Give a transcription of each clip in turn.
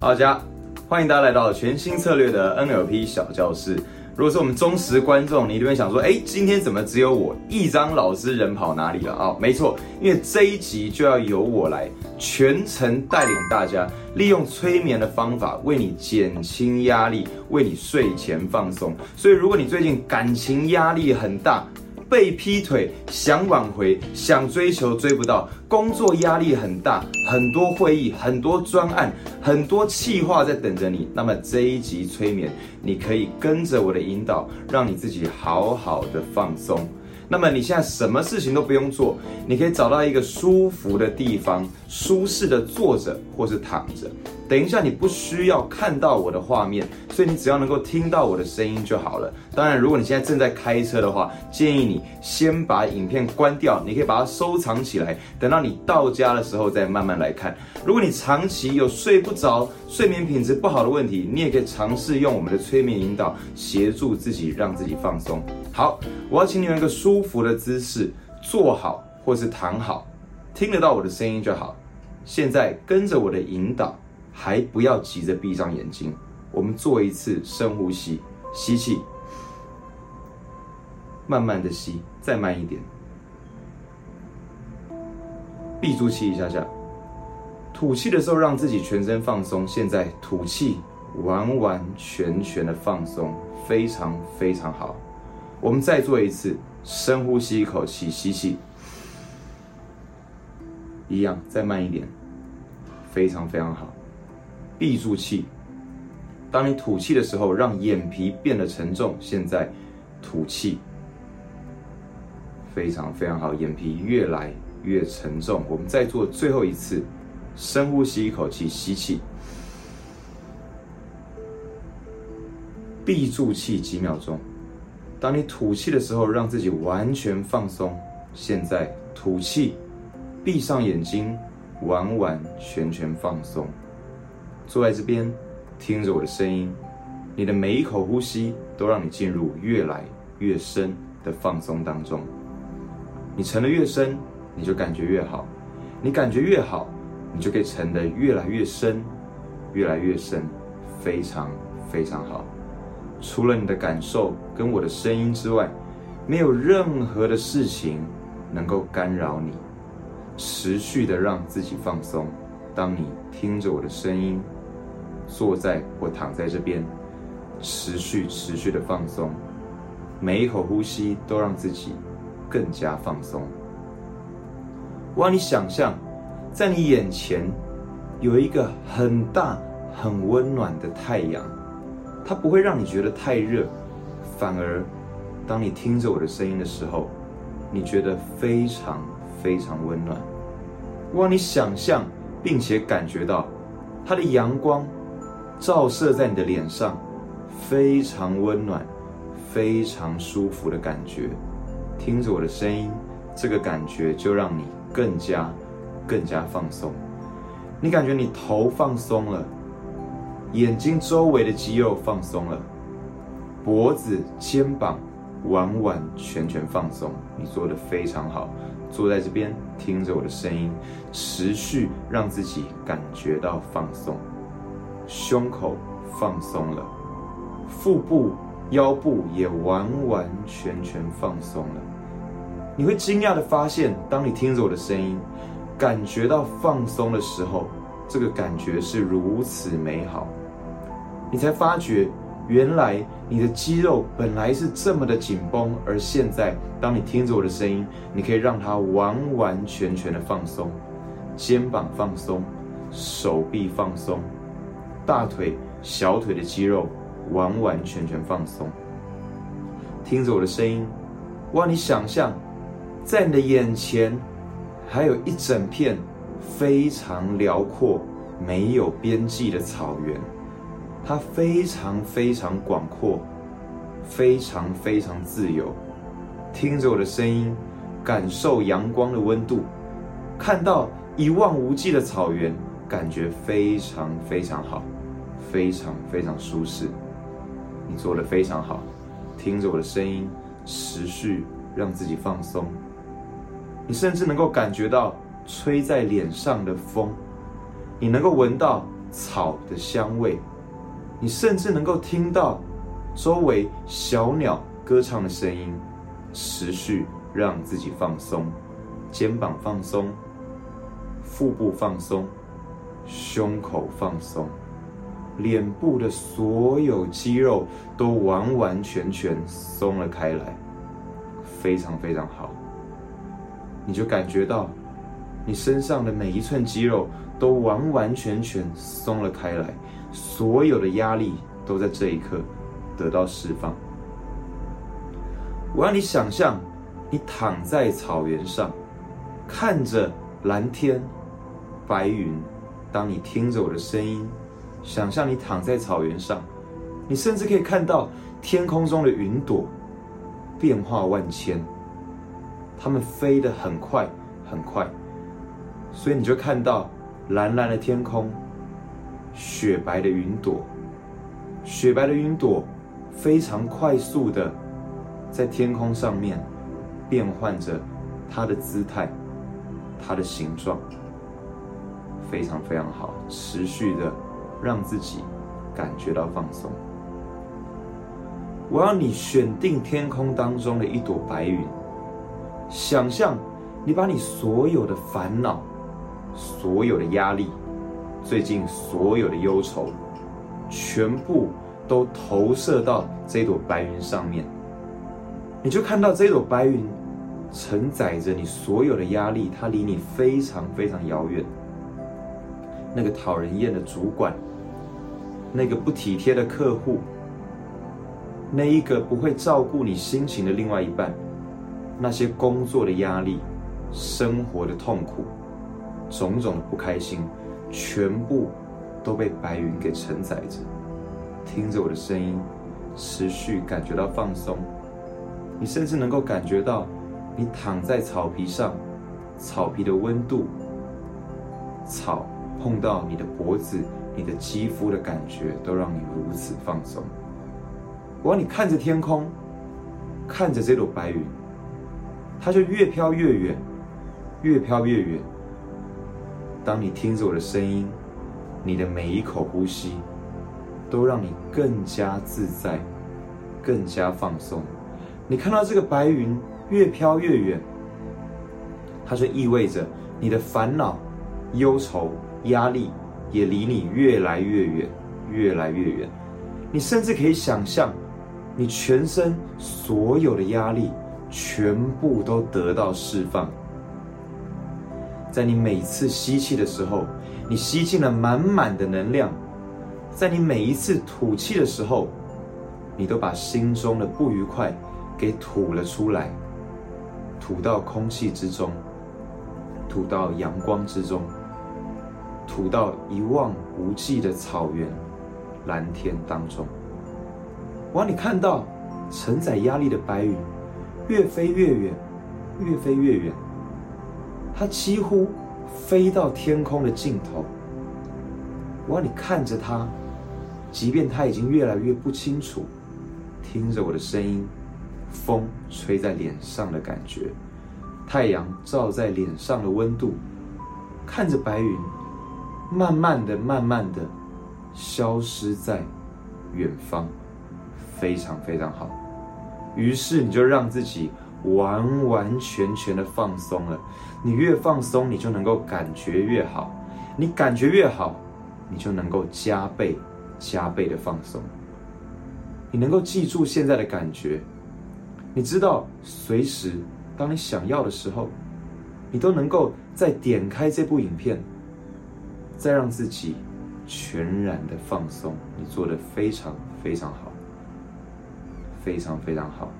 大家欢迎大家来到全新策略的 NLP 小教室。如果是我们忠实观众，你一定会想说：哎，今天怎么只有我一张老师人跑哪里了啊？没错，因为这一集就要由我来全程带领大家，利用催眠的方法为你减轻压力，为你睡前放松。所以，如果你最近感情压力很大，被劈腿，想挽回，想追求追不到，工作压力很大，很多会议，很多专案，很多计划在等着你。那么这一集催眠，你可以跟着我的引导，让你自己好好的放松。那么你现在什么事情都不用做，你可以找到一个舒服的地方，舒适的坐着或是躺着。等一下，你不需要看到我的画面，所以你只要能够听到我的声音就好了。当然，如果你现在正在开车的话，建议你先把影片关掉，你可以把它收藏起来，等到你到家的时候再慢慢来看。如果你长期有睡不着、睡眠品质不好的问题，你也可以尝试用我们的催眠引导协助自己，让自己放松。好，我要请你用一个舒服的姿势坐好，或是躺好，听得到我的声音就好。现在跟着我的引导。还不要急着闭上眼睛，我们做一次深呼吸，吸气，慢慢的吸，再慢一点，闭住气一下下，吐气的时候让自己全身放松。现在吐气，完完全全的放松，非常非常好。我们再做一次深呼吸，一口气吸气，一样，再慢一点，非常非常好。闭住气，当你吐气的时候，让眼皮变得沉重。现在吐气，非常非常好，眼皮越来越沉重。我们再做最后一次，深呼吸一口气，吸气，闭住气几秒钟。当你吐气的时候，让自己完全放松。现在吐气，闭上眼睛，完完全全放松。坐在这边，听着我的声音，你的每一口呼吸都让你进入越来越深的放松当中。你沉得越深，你就感觉越好；你感觉越好，你就可以沉得越来越深，越来越深，非常非常好。除了你的感受跟我的声音之外，没有任何的事情能够干扰你，持续的让自己放松。当你听着我的声音。坐在或躺在这边，持续持续的放松，每一口呼吸都让自己更加放松。我让你想象，在你眼前有一个很大、很温暖的太阳，它不会让你觉得太热，反而当你听着我的声音的时候，你觉得非常非常温暖。我让你想象，并且感觉到它的阳光。照射在你的脸上，非常温暖、非常舒服的感觉。听着我的声音，这个感觉就让你更加、更加放松。你感觉你头放松了，眼睛周围的肌肉放松了，脖子、肩膀完完全全放松。你做的非常好。坐在这边，听着我的声音，持续让自己感觉到放松。胸口放松了，腹部、腰部也完完全全放松了。你会惊讶的发现，当你听着我的声音，感觉到放松的时候，这个感觉是如此美好。你才发觉，原来你的肌肉本来是这么的紧绷，而现在，当你听着我的声音，你可以让它完完全全的放松，肩膀放松，手臂放松。大腿、小腿的肌肉完完全全放松。听着我的声音，我让你想象，在你的眼前还有一整片非常辽阔、没有边际的草原，它非常非常广阔，非常非常自由。听着我的声音，感受阳光的温度，看到一望无际的草原，感觉非常非常好。非常非常舒适，你做的非常好。听着我的声音，持续让自己放松。你甚至能够感觉到吹在脸上的风，你能够闻到草的香味，你甚至能够听到周围小鸟歌唱的声音，持续让自己放松，肩膀放松，腹部放松，胸口放松，脸部的所有肌肉都完完全全松了开来，非常非常好。你就感觉到你身上的每一寸肌肉。都完完全全松了开来，所有的压力都在这一刻得到释放。我让你想象，你躺在草原上，看着蓝天、白云。当你听着我的声音，想象你躺在草原上，你甚至可以看到天空中的云朵变化万千，它们飞得很快很快，所以你就看到。蓝蓝的天空，雪白的云朵，雪白的云朵非常快速的在天空上面变换着它的姿态，它的形状，非常非常好，持续的让自己感觉到放松。我要你选定天空当中的一朵白云，想象你把你所有的烦恼。所有的压力，最近所有的忧愁，全部都投射到这朵白云上面。你就看到这朵白云承载着你所有的压力，它离你非常非常遥远。那个讨人厌的主管，那个不体贴的客户，那一个不会照顾你心情的另外一半，那些工作的压力，生活的痛苦。种种的不开心，全部都被白云给承载着。听着我的声音，持续感觉到放松。你甚至能够感觉到，你躺在草皮上，草皮的温度，草碰到你的脖子、你的肌肤的感觉，都让你如此放松。我让你看着天空，看着这朵白云，它就越飘越远，越飘越远。当你听着我的声音，你的每一口呼吸都让你更加自在，更加放松。你看到这个白云越飘越远，它就意味着你的烦恼、忧愁、压力也离你越来越远，越来越远。你甚至可以想象，你全身所有的压力全部都得到释放。在你每次吸气的时候，你吸进了满满的能量；在你每一次吐气的时候，你都把心中的不愉快给吐了出来，吐到空气之中，吐到阳光之中，吐到一望无际的草原、蓝天当中。我让你看到承载压力的白云，越飞越远，越飞越远。它几乎飞到天空的尽头。我让你看着它，即便它已经越来越不清楚，听着我的声音，风吹在脸上的感觉，太阳照在脸上的温度，看着白云，慢慢的、慢慢的消失在远方，非常非常好。于是你就让自己。完完全全的放松了，你越放松，你就能够感觉越好，你感觉越好，你就能够加倍、加倍的放松。你能够记住现在的感觉，你知道，随时当你想要的时候，你都能够再点开这部影片，再让自己全然的放松。你做的非常非常好，非常非常好。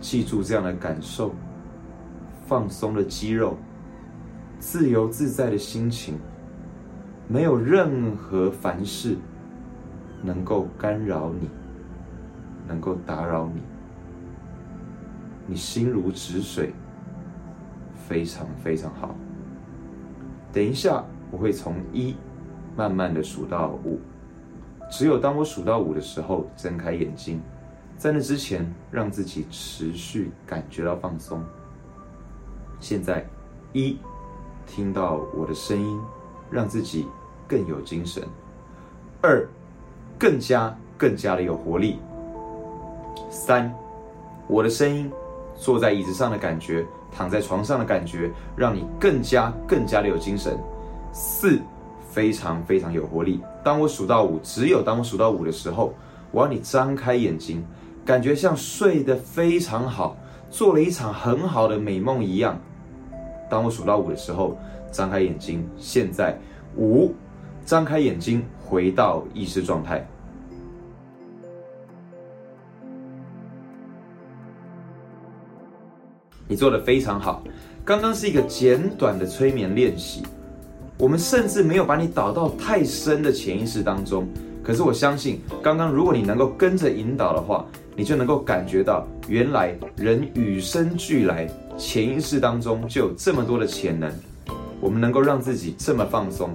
记住这样的感受，放松的肌肉，自由自在的心情，没有任何凡事能够干扰你，能够打扰你，你心如止水，非常非常好。等一下，我会从一慢慢的数到五，只有当我数到五的时候，睁开眼睛。在那之前，让自己持续感觉到放松。现在，一听到我的声音，让自己更有精神；二，更加更加的有活力。三，我的声音，坐在椅子上的感觉，躺在床上的感觉，让你更加更加的有精神。四，非常非常有活力。当我数到五，只有当我数到五的时候，我要你张开眼睛，感觉像睡得非常好，做了一场很好的美梦一样。当我数到五的时候，张开眼睛。现在五，张开眼睛，回到意识状态。你做的非常好。刚刚是一个简短的催眠练习，我们甚至没有把你导到太深的潜意识当中。可是我相信，刚刚如果你能够跟着引导的话，你就能够感觉到，原来人与生俱来，潜意识当中就有这么多的潜能。我们能够让自己这么放松，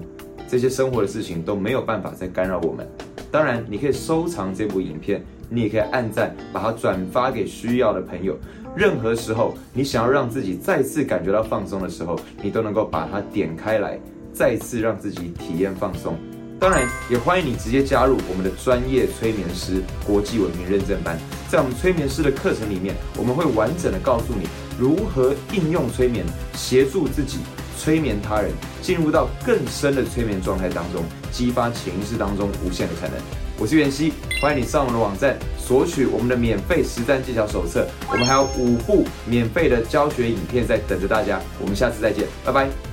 这些生活的事情都没有办法再干扰我们。当然，你可以收藏这部影片，你也可以按赞，把它转发给需要的朋友。任何时候，你想要让自己再次感觉到放松的时候，你都能够把它点开来，再次让自己体验放松。当然，也欢迎你直接加入我们的专业催眠师国际文明认证班。在我们催眠师的课程里面，我们会完整的告诉你如何应用催眠，协助自己催眠他人，进入到更深的催眠状态当中，激发潜意识当中无限的可能。我是袁熙，欢迎你上我们的网站。索取我们的免费实战技巧手册，我们还有五部免费的教学影片在等着大家。我们下次再见，拜拜。